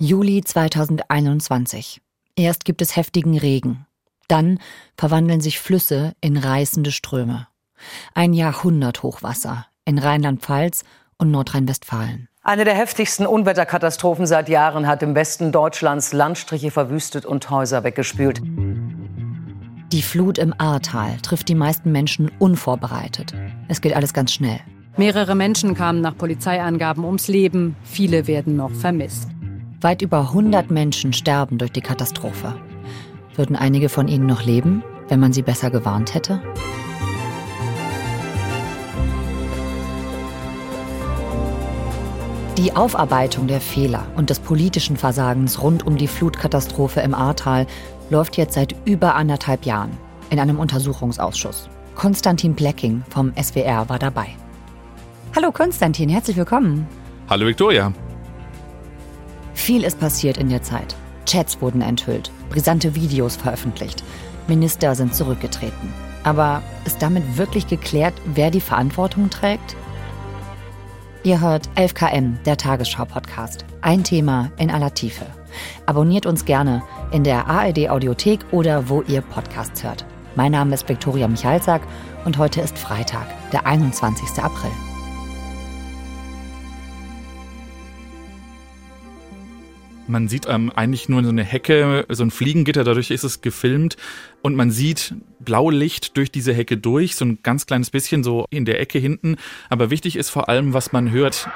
Juli 2021. Erst gibt es heftigen Regen. Dann verwandeln sich Flüsse in reißende Ströme. Ein Jahrhundert Hochwasser in Rheinland-Pfalz und Nordrhein-Westfalen. Eine der heftigsten Unwetterkatastrophen seit Jahren hat im Westen Deutschlands Landstriche verwüstet und Häuser weggespült. Die Flut im Ahrtal trifft die meisten Menschen unvorbereitet. Es geht alles ganz schnell. Mehrere Menschen kamen nach Polizeiangaben ums Leben. Viele werden noch vermisst. Weit über 100 Menschen sterben durch die Katastrophe. Würden einige von ihnen noch leben, wenn man sie besser gewarnt hätte? Die Aufarbeitung der Fehler und des politischen Versagens rund um die Flutkatastrophe im Ahrtal läuft jetzt seit über anderthalb Jahren in einem Untersuchungsausschuss. Konstantin Blecking vom SWR war dabei. Hallo Konstantin, herzlich willkommen. Hallo Viktoria. Viel ist passiert in der Zeit. Chats wurden enthüllt, brisante Videos veröffentlicht, Minister sind zurückgetreten. Aber ist damit wirklich geklärt, wer die Verantwortung trägt? Ihr hört 11KM, der Tagesschau-Podcast. Ein Thema in aller Tiefe. Abonniert uns gerne in der ARD Audiothek oder wo ihr Podcasts hört. Mein Name ist Viktoria Michalzack und heute ist Freitag, der 21. April. Man sieht ähm, eigentlich nur so eine Hecke, so ein Fliegengitter, dadurch ist es gefilmt. Und man sieht Blaulicht durch diese Hecke durch, so ein ganz kleines bisschen so in der Ecke hinten. Aber wichtig ist vor allem, was man hört.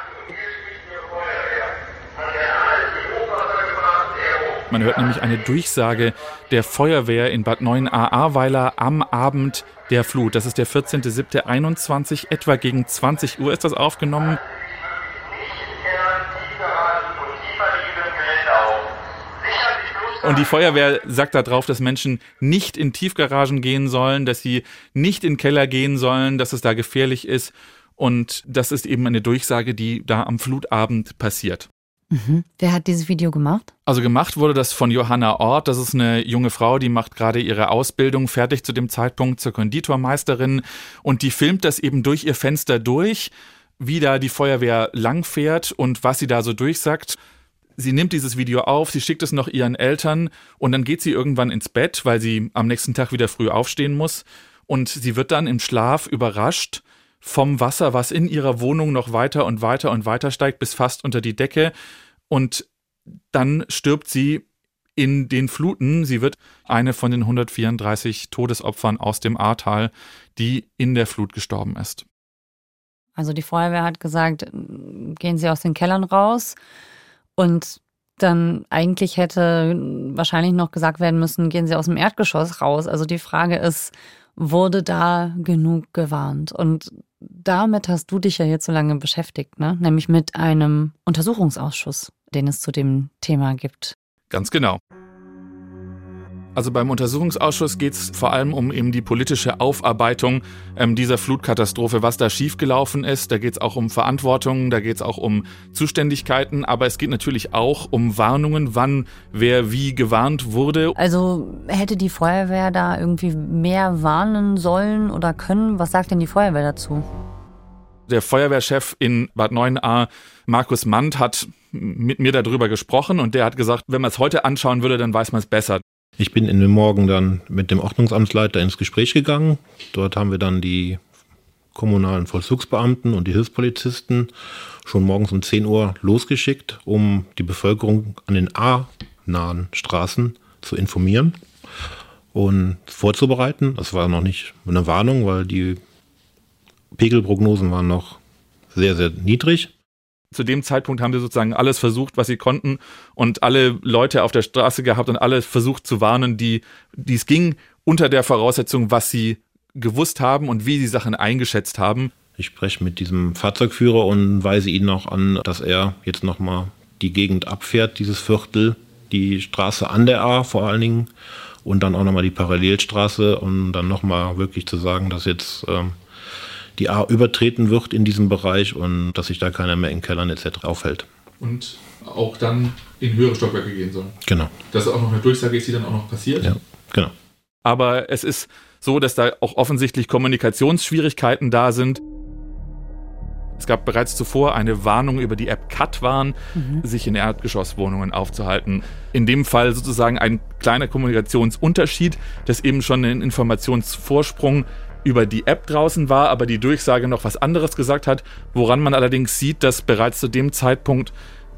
Man hört nämlich eine Durchsage der Feuerwehr in Bad 9 Ahrweiler am Abend der Flut. Das ist der 14.07.21, etwa gegen 20 Uhr ist das aufgenommen. Und die Feuerwehr sagt darauf, dass Menschen nicht in Tiefgaragen gehen sollen, dass sie nicht in Keller gehen sollen, dass es da gefährlich ist. Und das ist eben eine Durchsage, die da am Flutabend passiert. Mhm. Wer hat dieses Video gemacht? Also gemacht wurde das von Johanna Ort. Das ist eine junge Frau, die macht gerade ihre Ausbildung fertig zu dem Zeitpunkt zur Konditormeisterin und die filmt das eben durch ihr Fenster durch, wie da die Feuerwehr langfährt und was sie da so durchsagt sie nimmt dieses Video auf, sie schickt es noch ihren Eltern und dann geht sie irgendwann ins Bett, weil sie am nächsten Tag wieder früh aufstehen muss. Und sie wird dann im Schlaf überrascht vom Wasser, was in ihrer Wohnung noch weiter und weiter und weiter steigt, bis fast unter die Decke. Und dann stirbt sie in den Fluten. Sie wird eine von den 134 Todesopfern aus dem Ahrtal, die in der Flut gestorben ist. Also die Feuerwehr hat gesagt, gehen Sie aus den Kellern raus. Und dann eigentlich hätte wahrscheinlich noch gesagt werden müssen, gehen Sie aus dem Erdgeschoss raus. Also die Frage ist, wurde da genug gewarnt? Und damit hast du dich ja jetzt so lange beschäftigt, ne? Nämlich mit einem Untersuchungsausschuss, den es zu dem Thema gibt. Ganz genau. Also beim Untersuchungsausschuss geht es vor allem um eben die politische Aufarbeitung ähm, dieser Flutkatastrophe, was da schiefgelaufen ist. Da geht es auch um Verantwortung, da geht es auch um Zuständigkeiten, aber es geht natürlich auch um Warnungen, wann wer wie gewarnt wurde. Also hätte die Feuerwehr da irgendwie mehr warnen sollen oder können? Was sagt denn die Feuerwehr dazu? Der Feuerwehrchef in Bad 9a, Markus Mandt, hat mit mir darüber gesprochen und der hat gesagt, wenn man es heute anschauen würde, dann weiß man es besser. Ich bin in den Morgen dann mit dem Ordnungsamtsleiter ins Gespräch gegangen. Dort haben wir dann die kommunalen Vollzugsbeamten und die Hilfspolizisten schon morgens um 10 Uhr losgeschickt, um die Bevölkerung an den A-nahen Straßen zu informieren und vorzubereiten. Das war noch nicht eine Warnung, weil die Pegelprognosen waren noch sehr, sehr niedrig zu dem Zeitpunkt haben sie sozusagen alles versucht, was sie konnten und alle Leute auf der Straße gehabt und alle versucht zu warnen, die, es ging, unter der Voraussetzung, was sie gewusst haben und wie sie Sachen eingeschätzt haben. Ich spreche mit diesem Fahrzeugführer und weise ihn noch an, dass er jetzt nochmal die Gegend abfährt, dieses Viertel, die Straße an der A vor allen Dingen und dann auch nochmal die Parallelstraße, um dann nochmal wirklich zu sagen, dass jetzt ähm, die A übertreten wird in diesem Bereich und dass sich da keiner mehr in Kellern etc. aufhält. Und auch dann in höhere Stockwerke gehen soll. Genau. Das ist auch noch eine Durchsage ist, die dann auch noch passiert. Ja, genau. Aber es ist so, dass da auch offensichtlich Kommunikationsschwierigkeiten da sind. Es gab bereits zuvor eine Warnung über die App Katwarn, mhm. sich in Erdgeschosswohnungen aufzuhalten. In dem Fall sozusagen ein kleiner Kommunikationsunterschied, dass eben schon ein Informationsvorsprung über die App draußen war, aber die Durchsage noch was anderes gesagt hat, woran man allerdings sieht, dass bereits zu dem Zeitpunkt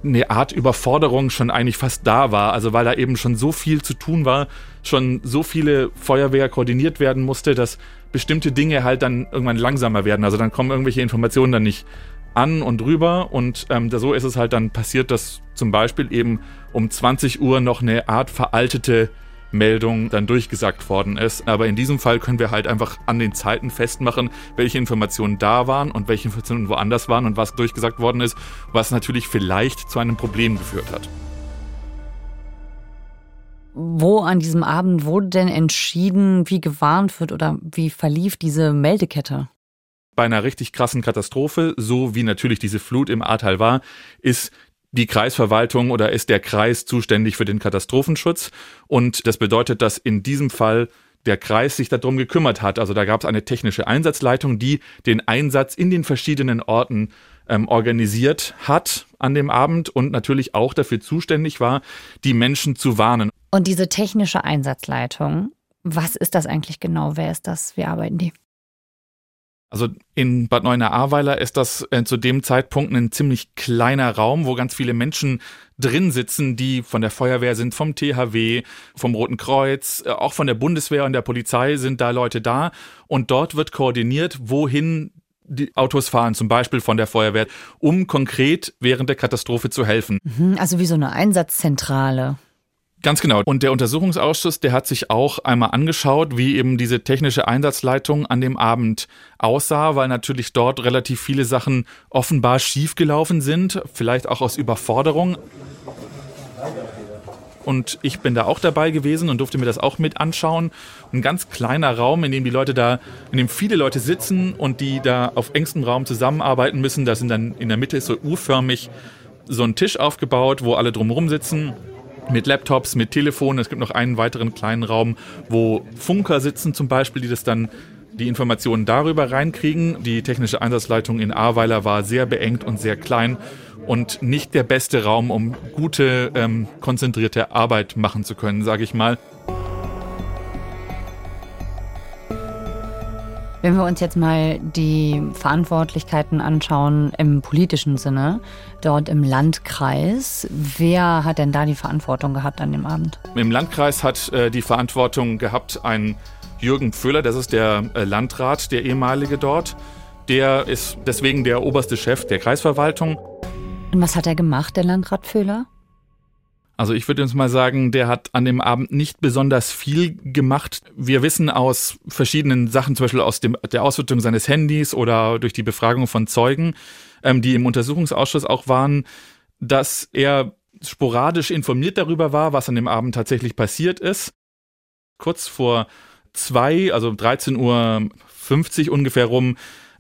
eine Art Überforderung schon eigentlich fast da war. Also weil da eben schon so viel zu tun war, schon so viele Feuerwehr koordiniert werden musste, dass bestimmte Dinge halt dann irgendwann langsamer werden. Also dann kommen irgendwelche Informationen dann nicht an und rüber und ähm, so ist es halt dann passiert, dass zum Beispiel eben um 20 Uhr noch eine Art veraltete Meldung dann durchgesagt worden ist. Aber in diesem Fall können wir halt einfach an den Zeiten festmachen, welche Informationen da waren und welche Informationen woanders waren und was durchgesagt worden ist, was natürlich vielleicht zu einem Problem geführt hat. Wo an diesem Abend wurde denn entschieden, wie gewarnt wird oder wie verlief diese Meldekette? Bei einer richtig krassen Katastrophe, so wie natürlich diese Flut im Ahrtal war, ist die Kreisverwaltung oder ist der Kreis zuständig für den Katastrophenschutz. Und das bedeutet, dass in diesem Fall der Kreis sich darum gekümmert hat. Also da gab es eine technische Einsatzleitung, die den Einsatz in den verschiedenen Orten ähm, organisiert hat an dem Abend und natürlich auch dafür zuständig war, die Menschen zu warnen. Und diese technische Einsatzleitung, was ist das eigentlich genau? Wer ist das? Wie arbeiten die? Also in Bad Neuenahr-Ahrweiler ist das äh, zu dem Zeitpunkt ein ziemlich kleiner Raum, wo ganz viele Menschen drin sitzen, die von der Feuerwehr sind, vom THW, vom Roten Kreuz, äh, auch von der Bundeswehr und der Polizei sind da Leute da. Und dort wird koordiniert, wohin die Autos fahren, zum Beispiel von der Feuerwehr, um konkret während der Katastrophe zu helfen. Mhm, also wie so eine Einsatzzentrale. Ganz genau. Und der Untersuchungsausschuss, der hat sich auch einmal angeschaut, wie eben diese technische Einsatzleitung an dem Abend aussah, weil natürlich dort relativ viele Sachen offenbar schiefgelaufen sind, vielleicht auch aus Überforderung. Und ich bin da auch dabei gewesen und durfte mir das auch mit anschauen. Ein ganz kleiner Raum, in dem die Leute da, in dem viele Leute sitzen und die da auf engstem Raum zusammenarbeiten müssen. Da sind dann in der Mitte so U-förmig so ein Tisch aufgebaut, wo alle drumherum sitzen mit Laptops, mit Telefonen. Es gibt noch einen weiteren kleinen Raum, wo Funker sitzen zum Beispiel, die das dann die Informationen darüber reinkriegen. Die technische Einsatzleitung in Ahrweiler war sehr beengt und sehr klein und nicht der beste Raum, um gute, ähm, konzentrierte Arbeit machen zu können, sage ich mal. Wenn wir uns jetzt mal die Verantwortlichkeiten anschauen im politischen Sinne, dort im Landkreis, wer hat denn da die Verantwortung gehabt an dem Abend? Im Landkreis hat äh, die Verantwortung gehabt ein Jürgen Pföhler, das ist der äh, Landrat, der ehemalige dort. Der ist deswegen der oberste Chef der Kreisverwaltung. Und was hat er gemacht, der Landrat Pföhler? Also ich würde uns mal sagen, der hat an dem Abend nicht besonders viel gemacht. Wir wissen aus verschiedenen Sachen, zum Beispiel aus dem, der Auswertung seines Handys oder durch die Befragung von Zeugen, ähm, die im Untersuchungsausschuss auch waren, dass er sporadisch informiert darüber war, was an dem Abend tatsächlich passiert ist. Kurz vor zwei, also 13.50 Uhr ungefähr rum,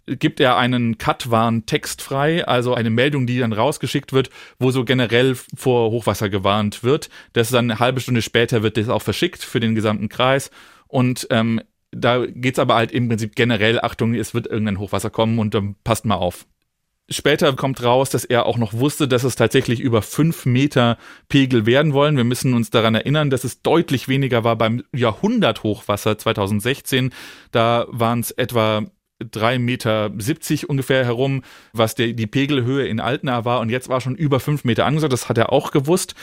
gibt er einen Cut-Warn-Text frei, also eine Meldung, die dann rausgeschickt wird, wo so generell vor Hochwasser gewarnt wird. Das dann eine halbe Stunde später wird das auch verschickt für den gesamten Kreis und ähm, da geht's aber halt im Prinzip generell, Achtung, es wird irgendein Hochwasser kommen und dann passt mal auf. Später kommt raus, dass er auch noch wusste, dass es tatsächlich über fünf Meter Pegel werden wollen. Wir müssen uns daran erinnern, dass es deutlich weniger war beim Jahrhunderthochwasser 2016. Da waren es etwa 3,70 Meter ungefähr herum, was der, die Pegelhöhe in Altena war. Und jetzt war schon über 5 Meter angesagt. Das hat er auch gewusst.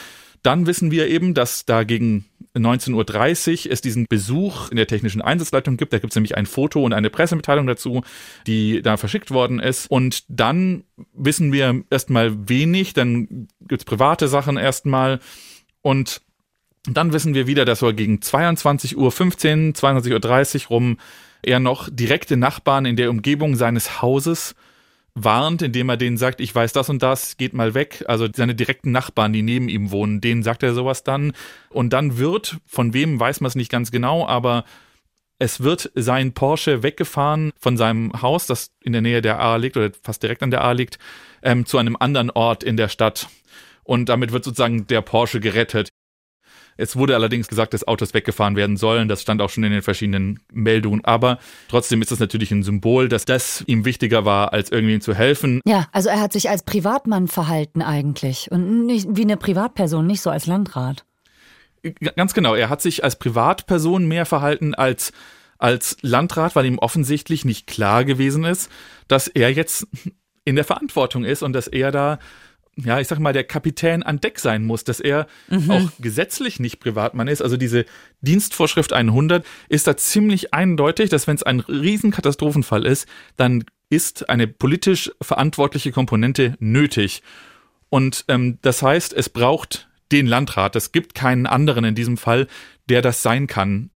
Dann wissen wir eben, dass da gegen 19.30 Uhr es diesen Besuch in der technischen Einsatzleitung gibt. Da gibt es nämlich ein Foto und eine Pressemitteilung dazu, die da verschickt worden ist. Und dann wissen wir erstmal wenig. Dann gibt es private Sachen erstmal. Und dann wissen wir wieder, dass so gegen 22.15 Uhr, 22.30 Uhr rum er noch direkte Nachbarn in der Umgebung seines Hauses warnt, indem er denen sagt, ich weiß das und das, geht mal weg. Also seine direkten Nachbarn, die neben ihm wohnen, denen sagt er sowas dann. Und dann wird, von wem weiß man es nicht ganz genau, aber es wird sein Porsche weggefahren von seinem Haus, das in der Nähe der A liegt oder fast direkt an der A liegt, ähm, zu einem anderen Ort in der Stadt. Und damit wird sozusagen der Porsche gerettet. Es wurde allerdings gesagt, dass Autos weggefahren werden sollen. Das stand auch schon in den verschiedenen Meldungen. Aber trotzdem ist es natürlich ein Symbol, dass das ihm wichtiger war, als irgendwie zu helfen. Ja, also er hat sich als Privatmann verhalten eigentlich und nicht wie eine Privatperson, nicht so als Landrat. Ganz genau. Er hat sich als Privatperson mehr verhalten als als Landrat, weil ihm offensichtlich nicht klar gewesen ist, dass er jetzt in der Verantwortung ist und dass er da ja, ich sag mal, der Kapitän an Deck sein muss, dass er mhm. auch gesetzlich nicht Privatmann ist. Also diese Dienstvorschrift 100 ist da ziemlich eindeutig, dass wenn es ein Riesenkatastrophenfall ist, dann ist eine politisch verantwortliche Komponente nötig. Und ähm, das heißt, es braucht den Landrat. Es gibt keinen anderen in diesem Fall, der das sein kann.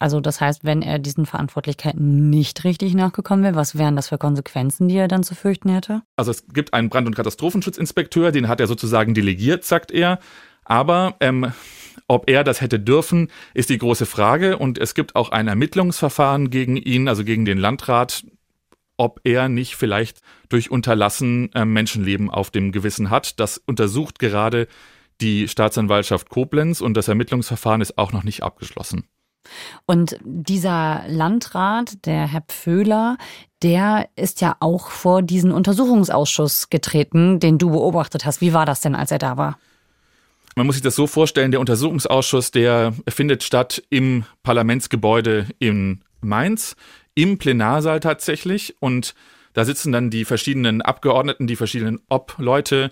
Also das heißt, wenn er diesen Verantwortlichkeiten nicht richtig nachgekommen wäre, was wären das für Konsequenzen, die er dann zu fürchten hätte? Also es gibt einen Brand- und Katastrophenschutzinspekteur, den hat er sozusagen delegiert, sagt er. Aber ähm, ob er das hätte dürfen, ist die große Frage. Und es gibt auch ein Ermittlungsverfahren gegen ihn, also gegen den Landrat, ob er nicht vielleicht durch Unterlassen äh, Menschenleben auf dem Gewissen hat. Das untersucht gerade die Staatsanwaltschaft Koblenz und das Ermittlungsverfahren ist auch noch nicht abgeschlossen. Und dieser Landrat, der Herr Pföhler, der ist ja auch vor diesen Untersuchungsausschuss getreten, den du beobachtet hast. Wie war das denn, als er da war? Man muss sich das so vorstellen, der Untersuchungsausschuss, der findet statt im Parlamentsgebäude in Mainz, im Plenarsaal tatsächlich. Und da sitzen dann die verschiedenen Abgeordneten, die verschiedenen Ob-Leute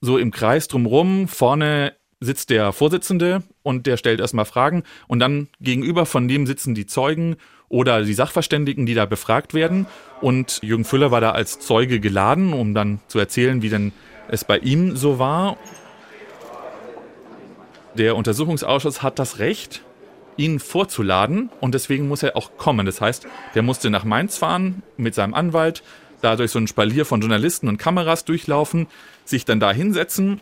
so im Kreis drumrum. Vorne sitzt der Vorsitzende und der stellt erstmal Fragen und dann gegenüber von dem sitzen die Zeugen oder die Sachverständigen, die da befragt werden. Und Jürgen Füller war da als Zeuge geladen, um dann zu erzählen, wie denn es bei ihm so war. Der Untersuchungsausschuss hat das Recht, ihn vorzuladen und deswegen muss er auch kommen. Das heißt, der musste nach Mainz fahren mit seinem Anwalt, da durch so ein Spalier von Journalisten und Kameras durchlaufen, sich dann da hinsetzen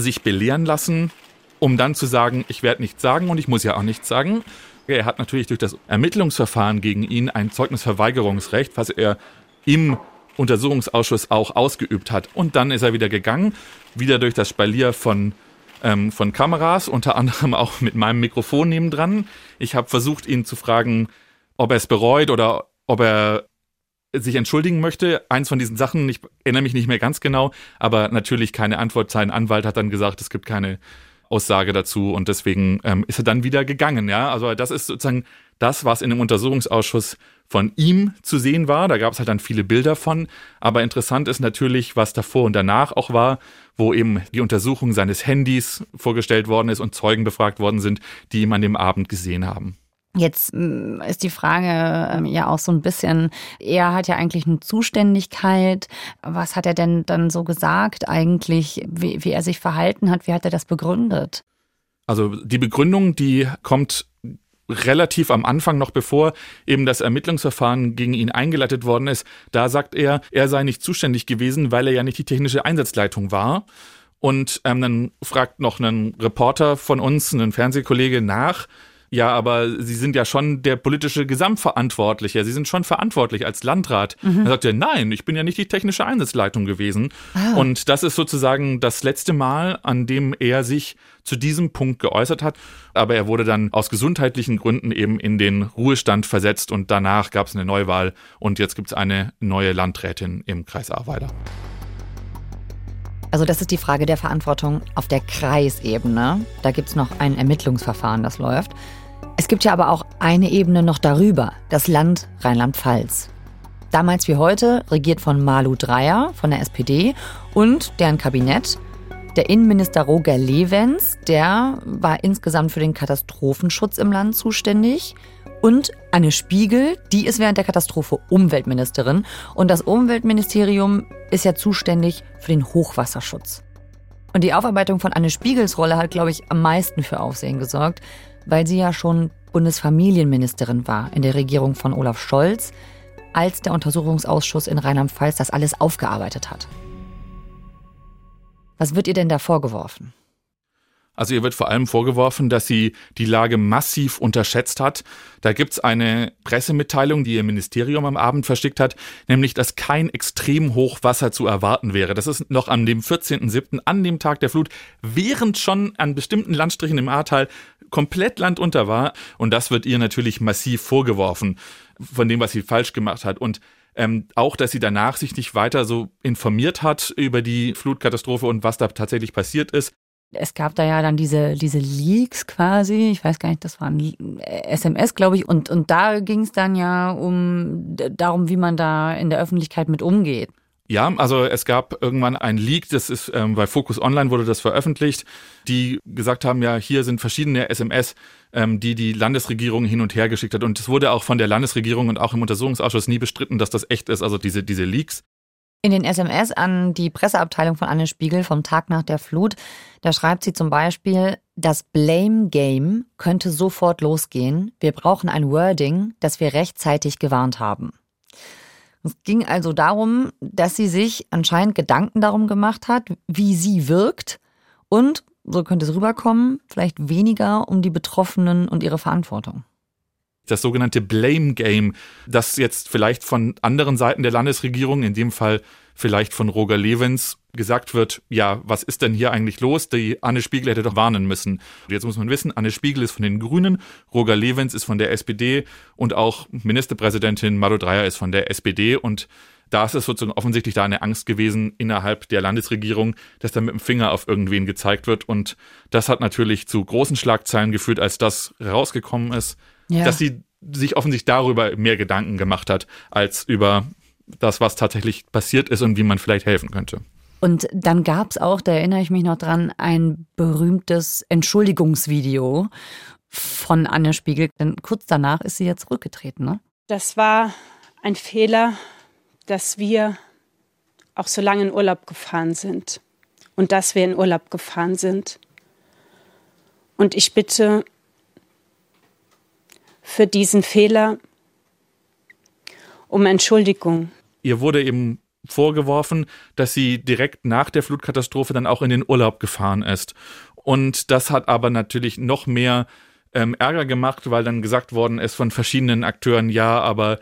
sich belehren lassen, um dann zu sagen, ich werde nichts sagen und ich muss ja auch nichts sagen. Er hat natürlich durch das Ermittlungsverfahren gegen ihn ein Zeugnisverweigerungsrecht, was er im Untersuchungsausschuss auch ausgeübt hat. Und dann ist er wieder gegangen, wieder durch das Spalier von, ähm, von Kameras, unter anderem auch mit meinem Mikrofon nebendran. Ich habe versucht, ihn zu fragen, ob er es bereut oder ob er sich entschuldigen möchte. Eins von diesen Sachen, ich erinnere mich nicht mehr ganz genau, aber natürlich keine Antwort. Sein Anwalt hat dann gesagt, es gibt keine Aussage dazu und deswegen ähm, ist er dann wieder gegangen. Ja, also das ist sozusagen das, was in dem Untersuchungsausschuss von ihm zu sehen war. Da gab es halt dann viele Bilder von. Aber interessant ist natürlich, was davor und danach auch war, wo eben die Untersuchung seines Handys vorgestellt worden ist und Zeugen befragt worden sind, die ihn an dem Abend gesehen haben. Jetzt mm, ist die Frage ähm, ja auch so ein bisschen, er hat ja eigentlich eine Zuständigkeit. Was hat er denn dann so gesagt eigentlich, wie, wie er sich verhalten hat? Wie hat er das begründet? Also die Begründung, die kommt relativ am Anfang noch bevor eben das Ermittlungsverfahren gegen ihn eingeleitet worden ist. Da sagt er, er sei nicht zuständig gewesen, weil er ja nicht die technische Einsatzleitung war. Und ähm, dann fragt noch ein Reporter von uns, ein Fernsehkollege nach, ja, aber Sie sind ja schon der politische Gesamtverantwortliche. Sie sind schon verantwortlich als Landrat. Mhm. Dann sagt er, nein, ich bin ja nicht die technische Einsatzleitung gewesen. Ah. Und das ist sozusagen das letzte Mal, an dem er sich zu diesem Punkt geäußert hat. Aber er wurde dann aus gesundheitlichen Gründen eben in den Ruhestand versetzt und danach gab es eine Neuwahl und jetzt gibt es eine neue Landrätin im Kreis Ahrweiler. Also das ist die Frage der Verantwortung auf der Kreisebene. Da gibt es noch ein Ermittlungsverfahren, das läuft. Es gibt ja aber auch eine Ebene noch darüber, das Land Rheinland-Pfalz. Damals wie heute regiert von Malu Dreyer von der SPD und deren Kabinett. Der Innenminister Roger Levens, der war insgesamt für den Katastrophenschutz im Land zuständig. Und Anne Spiegel, die ist während der Katastrophe Umweltministerin. Und das Umweltministerium ist ja zuständig für den Hochwasserschutz. Und die Aufarbeitung von Anne Spiegels Rolle hat, glaube ich, am meisten für Aufsehen gesorgt weil sie ja schon Bundesfamilienministerin war in der Regierung von Olaf Scholz, als der Untersuchungsausschuss in Rheinland-Pfalz das alles aufgearbeitet hat. Was wird ihr denn da vorgeworfen? Also ihr wird vor allem vorgeworfen, dass sie die Lage massiv unterschätzt hat. Da gibt's eine Pressemitteilung, die ihr Ministerium am Abend verschickt hat, nämlich, dass kein Extremhochwasser zu erwarten wäre. Das ist noch an dem 14.07., an dem Tag der Flut, während schon an bestimmten Landstrichen im Ahrtal komplett landunter war. Und das wird ihr natürlich massiv vorgeworfen von dem, was sie falsch gemacht hat. Und ähm, auch, dass sie danach sich nicht weiter so informiert hat über die Flutkatastrophe und was da tatsächlich passiert ist es gab da ja dann diese, diese Leaks quasi, ich weiß gar nicht, das waren SMS, glaube ich, und, und da ging es dann ja um darum, wie man da in der Öffentlichkeit mit umgeht. Ja, also es gab irgendwann ein Leak, das ist ähm, bei Focus Online wurde das veröffentlicht, die gesagt haben, ja, hier sind verschiedene SMS, ähm, die die Landesregierung hin und her geschickt hat. Und es wurde auch von der Landesregierung und auch im Untersuchungsausschuss nie bestritten, dass das echt ist, also diese, diese Leaks. In den SMS an die Presseabteilung von Anne Spiegel vom Tag nach der Flut, da schreibt sie zum Beispiel, das Blame Game könnte sofort losgehen. Wir brauchen ein Wording, das wir rechtzeitig gewarnt haben. Es ging also darum, dass sie sich anscheinend Gedanken darum gemacht hat, wie sie wirkt. Und, so könnte es rüberkommen, vielleicht weniger um die Betroffenen und ihre Verantwortung. Das sogenannte Blame Game, das jetzt vielleicht von anderen Seiten der Landesregierung, in dem Fall vielleicht von Roger Levens, gesagt wird, ja, was ist denn hier eigentlich los? Die Anne Spiegel hätte doch warnen müssen. Und jetzt muss man wissen, Anne Spiegel ist von den Grünen, Roger Levens ist von der SPD und auch Ministerpräsidentin Malu Dreyer ist von der SPD und da ist es sozusagen offensichtlich da eine Angst gewesen innerhalb der Landesregierung, dass da mit dem Finger auf irgendwen gezeigt wird. Und das hat natürlich zu großen Schlagzeilen geführt, als das rausgekommen ist ja. dass sie sich offensichtlich darüber mehr Gedanken gemacht hat, als über das, was tatsächlich passiert ist und wie man vielleicht helfen könnte. Und dann gab es auch, da erinnere ich mich noch dran, ein berühmtes Entschuldigungsvideo von Anne Spiegel. Denn kurz danach ist sie ja zurückgetreten. Ne? Das war ein Fehler, dass wir auch so lange in Urlaub gefahren sind und dass wir in Urlaub gefahren sind. Und ich bitte für diesen Fehler um Entschuldigung. Ihr wurde eben vorgeworfen, dass sie direkt nach der Flutkatastrophe dann auch in den Urlaub gefahren ist. Und das hat aber natürlich noch mehr ähm, Ärger gemacht, weil dann gesagt worden ist von verschiedenen Akteuren, ja, aber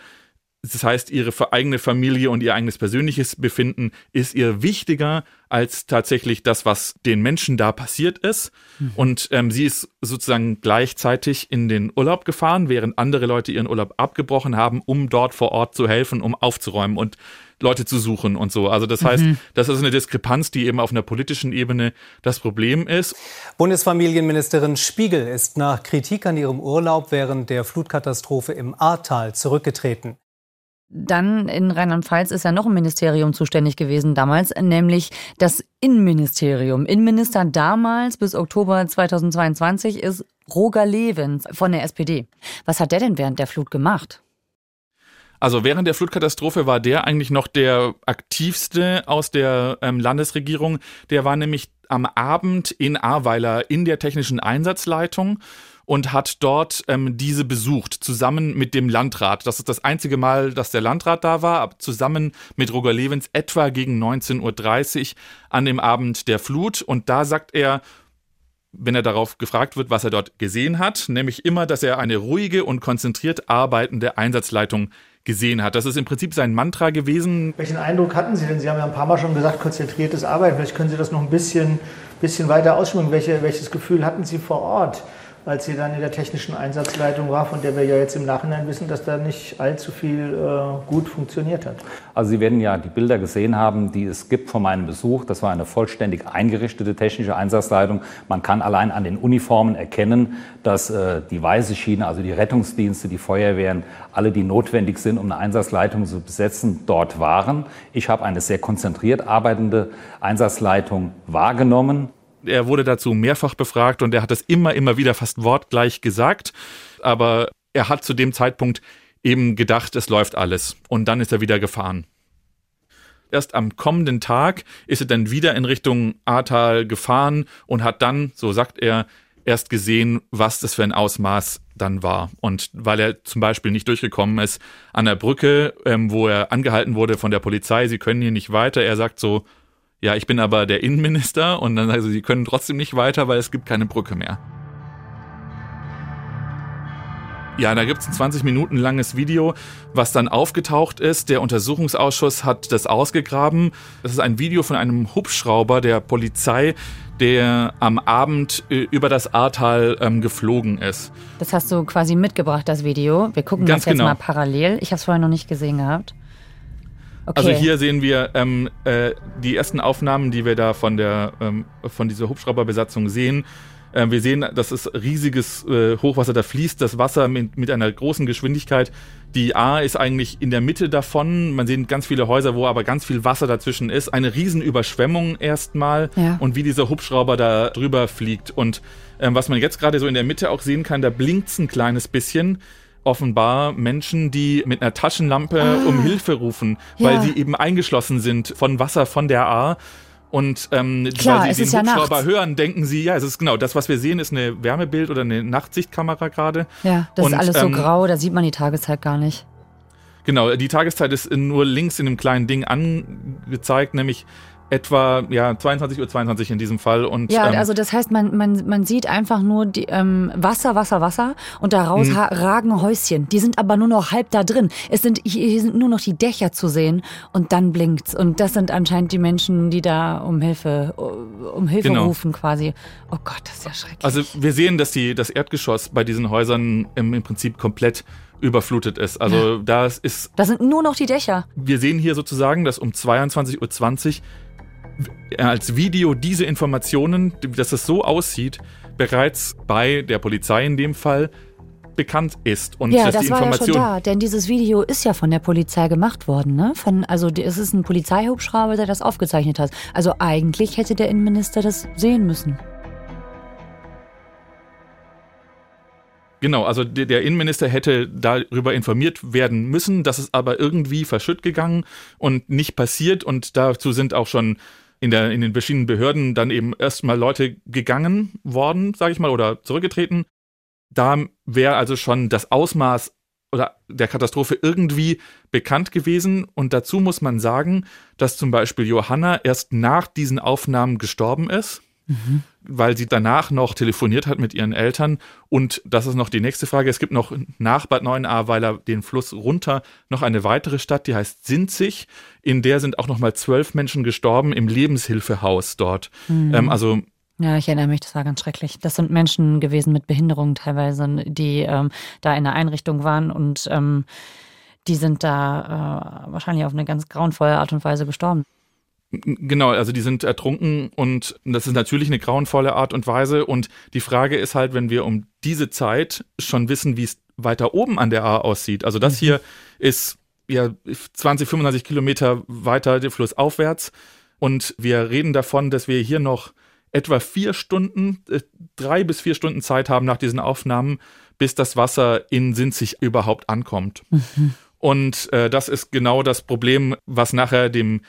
das heißt, ihre eigene Familie und ihr eigenes persönliches Befinden ist ihr wichtiger als tatsächlich das, was den Menschen da passiert ist. Mhm. Und ähm, sie ist sozusagen gleichzeitig in den Urlaub gefahren, während andere Leute ihren Urlaub abgebrochen haben, um dort vor Ort zu helfen, um aufzuräumen und Leute zu suchen und so. Also das heißt, mhm. das ist eine Diskrepanz, die eben auf einer politischen Ebene das Problem ist. Bundesfamilienministerin Spiegel ist nach Kritik an ihrem Urlaub während der Flutkatastrophe im Ahrtal zurückgetreten. Dann in Rheinland-Pfalz ist ja noch ein Ministerium zuständig gewesen damals, nämlich das Innenministerium. Innenminister damals bis Oktober 2022 ist Roger Levens von der SPD. Was hat der denn während der Flut gemacht? Also während der Flutkatastrophe war der eigentlich noch der aktivste aus der ähm, Landesregierung. Der war nämlich am Abend in Ahrweiler in der technischen Einsatzleitung und hat dort ähm, diese besucht, zusammen mit dem Landrat. Das ist das einzige Mal, dass der Landrat da war, zusammen mit Roger Levens etwa gegen 19.30 Uhr an dem Abend der Flut. Und da sagt er, wenn er darauf gefragt wird, was er dort gesehen hat, nämlich immer, dass er eine ruhige und konzentriert arbeitende Einsatzleitung gesehen hat. Das ist im Prinzip sein Mantra gewesen. Welchen Eindruck hatten Sie denn? Sie haben ja ein paar Mal schon gesagt, konzentriertes Arbeiten. Vielleicht können Sie das noch ein bisschen, bisschen weiter ausschmücken. Welche, welches Gefühl hatten Sie vor Ort? Als sie dann in der technischen Einsatzleitung war, von der wir ja jetzt im Nachhinein wissen, dass da nicht allzu viel äh, gut funktioniert hat. Also Sie werden ja die Bilder gesehen haben, die es gibt von meinem Besuch. Das war eine vollständig eingerichtete technische Einsatzleitung. Man kann allein an den Uniformen erkennen, dass äh, die weiße Schiene, also die Rettungsdienste, die Feuerwehren, alle, die notwendig sind, um eine Einsatzleitung zu besetzen, dort waren. Ich habe eine sehr konzentriert arbeitende Einsatzleitung wahrgenommen. Er wurde dazu mehrfach befragt und er hat es immer, immer wieder fast wortgleich gesagt. Aber er hat zu dem Zeitpunkt eben gedacht, es läuft alles. Und dann ist er wieder gefahren. Erst am kommenden Tag ist er dann wieder in Richtung Ahrtal gefahren und hat dann, so sagt er, erst gesehen, was das für ein Ausmaß dann war. Und weil er zum Beispiel nicht durchgekommen ist an der Brücke, ähm, wo er angehalten wurde von der Polizei, sie können hier nicht weiter, er sagt so, ja, ich bin aber der Innenminister und dann sagen sie, sie können trotzdem nicht weiter, weil es gibt keine Brücke mehr. Ja, da gibt's ein 20 Minuten langes Video, was dann aufgetaucht ist. Der Untersuchungsausschuss hat das ausgegraben. Das ist ein Video von einem Hubschrauber der Polizei, der am Abend äh, über das Ahrtal ähm, geflogen ist. Das hast du quasi mitgebracht, das Video. Wir gucken Ganz das jetzt genau. mal parallel. Ich habe es vorher noch nicht gesehen gehabt. Okay. Also hier sehen wir ähm, äh, die ersten Aufnahmen, die wir da von der ähm, von dieser Hubschrauberbesatzung sehen. Äh, wir sehen, das ist riesiges äh, Hochwasser, da fließt das Wasser mit, mit, einer großen Geschwindigkeit. Die A ist eigentlich in der Mitte davon. Man sieht ganz viele Häuser, wo aber ganz viel Wasser dazwischen ist. Eine Riesenüberschwemmung erstmal ja. und wie dieser Hubschrauber da drüber fliegt. Und ähm, was man jetzt gerade so in der Mitte auch sehen kann, da blinkt's ein kleines bisschen offenbar Menschen, die mit einer Taschenlampe ah, um Hilfe rufen, ja. weil sie eben eingeschlossen sind von Wasser von der A. Und ähm, Klar, weil sie den ja Hubschrauber hören, denken sie, ja, es ist genau, das, was wir sehen, ist eine Wärmebild oder eine Nachtsichtkamera gerade. Ja, das Und, ist alles so ähm, grau, da sieht man die Tageszeit gar nicht. Genau, die Tageszeit ist nur links in dem kleinen Ding angezeigt, nämlich etwa ja 22 Uhr 22 in diesem Fall und ja ähm, also das heißt man man man sieht einfach nur die, ähm, Wasser Wasser Wasser und daraus mhm. ragen Häuschen die sind aber nur noch halb da drin es sind hier sind nur noch die Dächer zu sehen und dann blinkt's und das sind anscheinend die Menschen die da um Hilfe um Hilfe genau. rufen quasi oh Gott das ist ja schrecklich also wir sehen dass die das Erdgeschoss bei diesen Häusern im, im Prinzip komplett überflutet ist. Also das ist. Das sind nur noch die Dächer. Wir sehen hier sozusagen, dass um 22.20 Uhr als Video diese Informationen, dass es so aussieht, bereits bei der Polizei in dem Fall bekannt ist und ja, dass das die Information war ja schon da, denn dieses Video ist ja von der Polizei gemacht worden, ne? Von also es ist ein Polizeihubschrauber, der das aufgezeichnet hat. Also eigentlich hätte der Innenminister das sehen müssen. Genau, also der Innenminister hätte darüber informiert werden müssen, das ist aber irgendwie verschütt gegangen und nicht passiert und dazu sind auch schon in, der, in den verschiedenen Behörden dann eben erstmal Leute gegangen worden, sage ich mal, oder zurückgetreten. Da wäre also schon das Ausmaß oder der Katastrophe irgendwie bekannt gewesen. Und dazu muss man sagen, dass zum Beispiel Johanna erst nach diesen Aufnahmen gestorben ist. Mhm weil sie danach noch telefoniert hat mit ihren Eltern. Und das ist noch die nächste Frage. Es gibt noch nach Bad Neuenahr, den Fluss runter, noch eine weitere Stadt, die heißt Sinzig. In der sind auch noch mal zwölf Menschen gestorben im Lebenshilfehaus dort. Mhm. Ähm, also ja, ich erinnere mich, das war ganz schrecklich. Das sind Menschen gewesen mit Behinderungen teilweise, die ähm, da in der Einrichtung waren und ähm, die sind da äh, wahrscheinlich auf eine ganz grauenvolle Art und Weise gestorben. Genau, also die sind ertrunken und das ist natürlich eine grauenvolle Art und Weise. Und die Frage ist halt, wenn wir um diese Zeit schon wissen, wie es weiter oben an der A aussieht. Also das mhm. hier ist ja 20, 25 Kilometer weiter den Fluss aufwärts. Und wir reden davon, dass wir hier noch etwa vier Stunden, äh, drei bis vier Stunden Zeit haben nach diesen Aufnahmen, bis das Wasser in Sinzig überhaupt ankommt. Mhm. Und äh, das ist genau das Problem, was nachher dem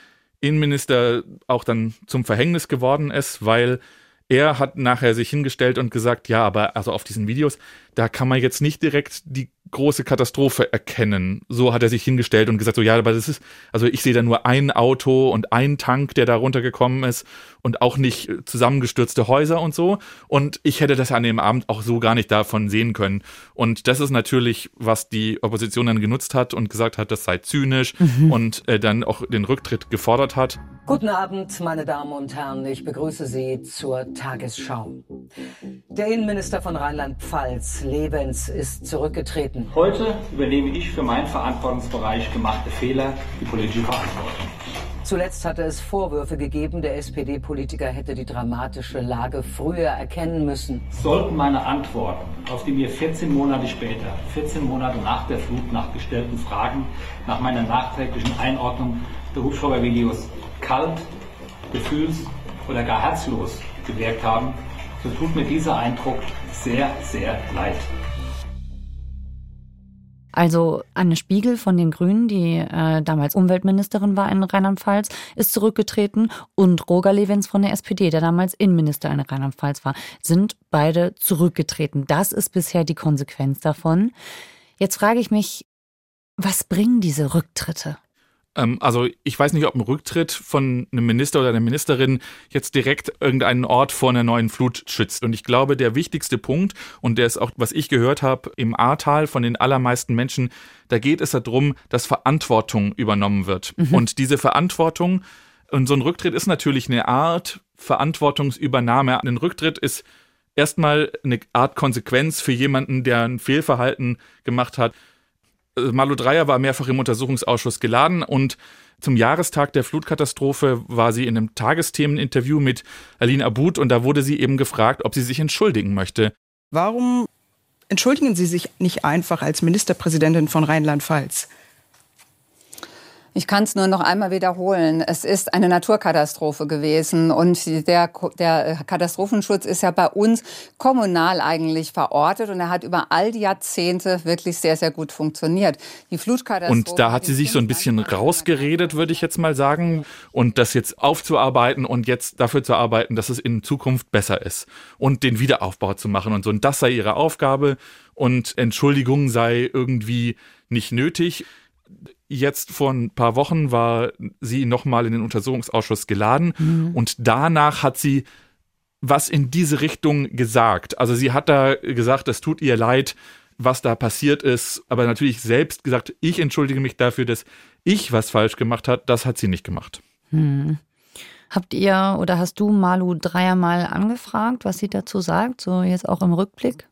Innenminister auch dann zum Verhängnis geworden ist, weil er hat nachher sich hingestellt und gesagt, ja, aber also auf diesen Videos, da kann man jetzt nicht direkt die große Katastrophe erkennen. So hat er sich hingestellt und gesagt, so ja, aber das ist, also ich sehe da nur ein Auto und ein Tank, der da runtergekommen ist und auch nicht zusammengestürzte Häuser und so. Und ich hätte das an dem Abend auch so gar nicht davon sehen können. Und das ist natürlich, was die Opposition dann genutzt hat und gesagt hat, das sei zynisch mhm. und äh, dann auch den Rücktritt gefordert hat. Guten Abend, meine Damen und Herren. Ich begrüße Sie zur Tagesschau. Der Innenminister von Rheinland-Pfalz, Lebens, ist zurückgetreten. Heute übernehme ich für meinen Verantwortungsbereich gemachte Fehler die politische Verantwortung. Zuletzt hatte es Vorwürfe gegeben, der SPD-Politiker hätte die dramatische Lage früher erkennen müssen. Sollten meine Antworten auf die mir 14 Monate später, 14 Monate nach der Flut, nach gestellten Fragen, nach meiner nachträglichen Einordnung der Hubschraubervideos kalt, gefühls- oder gar herzlos gewirkt haben, so tut mir dieser Eindruck sehr, sehr leid. Also Anne Spiegel von den Grünen, die äh, damals Umweltministerin war in Rheinland-Pfalz, ist zurückgetreten und Roger Levens von der SPD, der damals Innenminister in Rheinland-Pfalz war, sind beide zurückgetreten. Das ist bisher die Konsequenz davon. Jetzt frage ich mich, was bringen diese Rücktritte? Ähm, also ich weiß nicht, ob ein Rücktritt von einem Minister oder einer Ministerin jetzt direkt irgendeinen Ort vor einer neuen Flut schützt. Und ich glaube, der wichtigste Punkt, und der ist auch, was ich gehört habe, im Ahrtal von den allermeisten Menschen, da geht es darum, dass Verantwortung übernommen wird. Mhm. Und diese Verantwortung, und so ein Rücktritt ist natürlich eine Art Verantwortungsübernahme. Ein Rücktritt ist erstmal eine Art Konsequenz für jemanden, der ein Fehlverhalten gemacht hat. Malu Dreyer war mehrfach im Untersuchungsausschuss geladen und zum Jahrestag der Flutkatastrophe war sie in einem Tagesthemeninterview mit Aline Abud und da wurde sie eben gefragt, ob sie sich entschuldigen möchte. Warum entschuldigen Sie sich nicht einfach als Ministerpräsidentin von Rheinland-Pfalz? Ich kann es nur noch einmal wiederholen. Es ist eine Naturkatastrophe gewesen und der, der Katastrophenschutz ist ja bei uns kommunal eigentlich verortet und er hat über all die Jahrzehnte wirklich sehr, sehr gut funktioniert. Die Flutkatastrophe. Und da hat sie sich so ein bisschen rausgeredet, würde ich jetzt mal sagen, und das jetzt aufzuarbeiten und jetzt dafür zu arbeiten, dass es in Zukunft besser ist und den Wiederaufbau zu machen und so. Und das sei ihre Aufgabe und Entschuldigung sei irgendwie nicht nötig. Jetzt vor ein paar Wochen war sie nochmal in den Untersuchungsausschuss geladen mhm. und danach hat sie was in diese Richtung gesagt. Also sie hat da gesagt, es tut ihr leid, was da passiert ist, aber natürlich selbst gesagt, ich entschuldige mich dafür, dass ich was falsch gemacht habe. Das hat sie nicht gemacht. Hm. Habt ihr oder hast du Malu Dreier angefragt, was sie dazu sagt, so jetzt auch im Rückblick?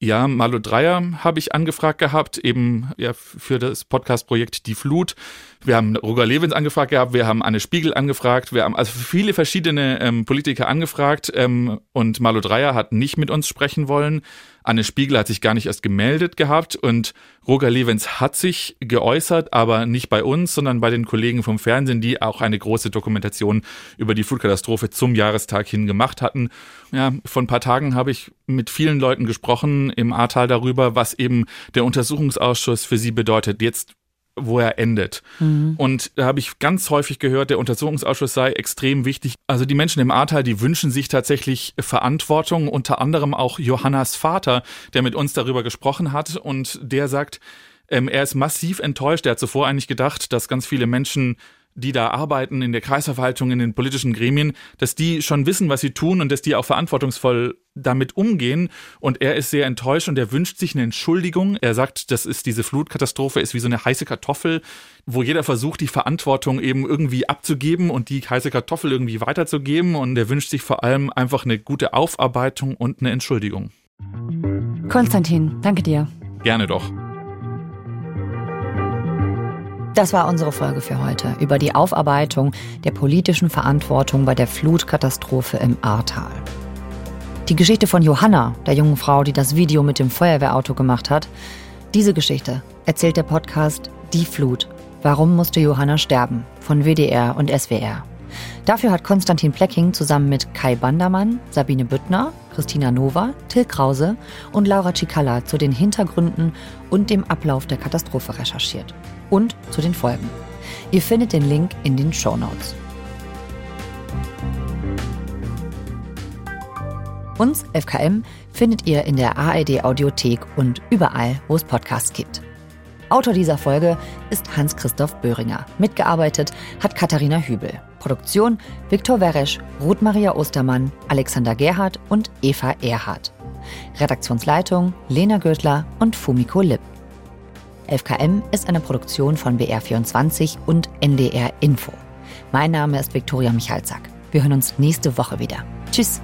Ja, Malo Dreier habe ich angefragt gehabt, eben ja, für das Podcast-Projekt Die Flut. Wir haben Roger Levens angefragt gehabt, wir haben Anne Spiegel angefragt, wir haben also viele verschiedene ähm, Politiker angefragt ähm, und Malo Dreier hat nicht mit uns sprechen wollen. Anne Spiegel hat sich gar nicht erst gemeldet gehabt und Roger Levens hat sich geäußert, aber nicht bei uns, sondern bei den Kollegen vom Fernsehen, die auch eine große Dokumentation über die Flutkatastrophe zum Jahrestag hin gemacht hatten. Ja, vor ein paar Tagen habe ich mit vielen Leuten gesprochen im Ahrtal darüber, was eben der Untersuchungsausschuss für sie bedeutet. Jetzt wo er endet. Mhm. Und da habe ich ganz häufig gehört, der Untersuchungsausschuss sei extrem wichtig. Also die Menschen im Ahrtal, die wünschen sich tatsächlich Verantwortung, unter anderem auch Johannas Vater, der mit uns darüber gesprochen hat und der sagt, ähm, er ist massiv enttäuscht. Er hat zuvor eigentlich gedacht, dass ganz viele Menschen die da arbeiten in der Kreisverwaltung, in den politischen Gremien, dass die schon wissen, was sie tun und dass die auch verantwortungsvoll damit umgehen. Und er ist sehr enttäuscht und er wünscht sich eine Entschuldigung. Er sagt, das ist diese Flutkatastrophe, ist wie so eine heiße Kartoffel, wo jeder versucht, die Verantwortung eben irgendwie abzugeben und die heiße Kartoffel irgendwie weiterzugeben. Und er wünscht sich vor allem einfach eine gute Aufarbeitung und eine Entschuldigung. Konstantin, danke dir. Gerne doch. Das war unsere Folge für heute über die Aufarbeitung der politischen Verantwortung bei der Flutkatastrophe im Ahrtal. Die Geschichte von Johanna, der jungen Frau, die das Video mit dem Feuerwehrauto gemacht hat, diese Geschichte erzählt der Podcast Die Flut. Warum musste Johanna sterben? von WDR und SWR. Dafür hat Konstantin Plecking zusammen mit Kai Bandermann, Sabine Büttner, Christina Nova, Till Krause und Laura Cicalla zu den Hintergründen und dem Ablauf der Katastrophe recherchiert und zu den Folgen. Ihr findet den Link in den Show Notes. Uns, FKM, findet ihr in der ARD Audiothek und überall, wo es Podcasts gibt. Autor dieser Folge ist Hans-Christoph Böhringer. Mitgearbeitet hat Katharina Hübel. Produktion Viktor Weresch, Ruth Maria Ostermann, Alexander Gerhardt und Eva Erhardt. Redaktionsleitung Lena Gürtler und Fumiko Lipp. 11KM ist eine Produktion von BR24 und NDR Info. Mein Name ist Viktoria Michalzack. Wir hören uns nächste Woche wieder. Tschüss.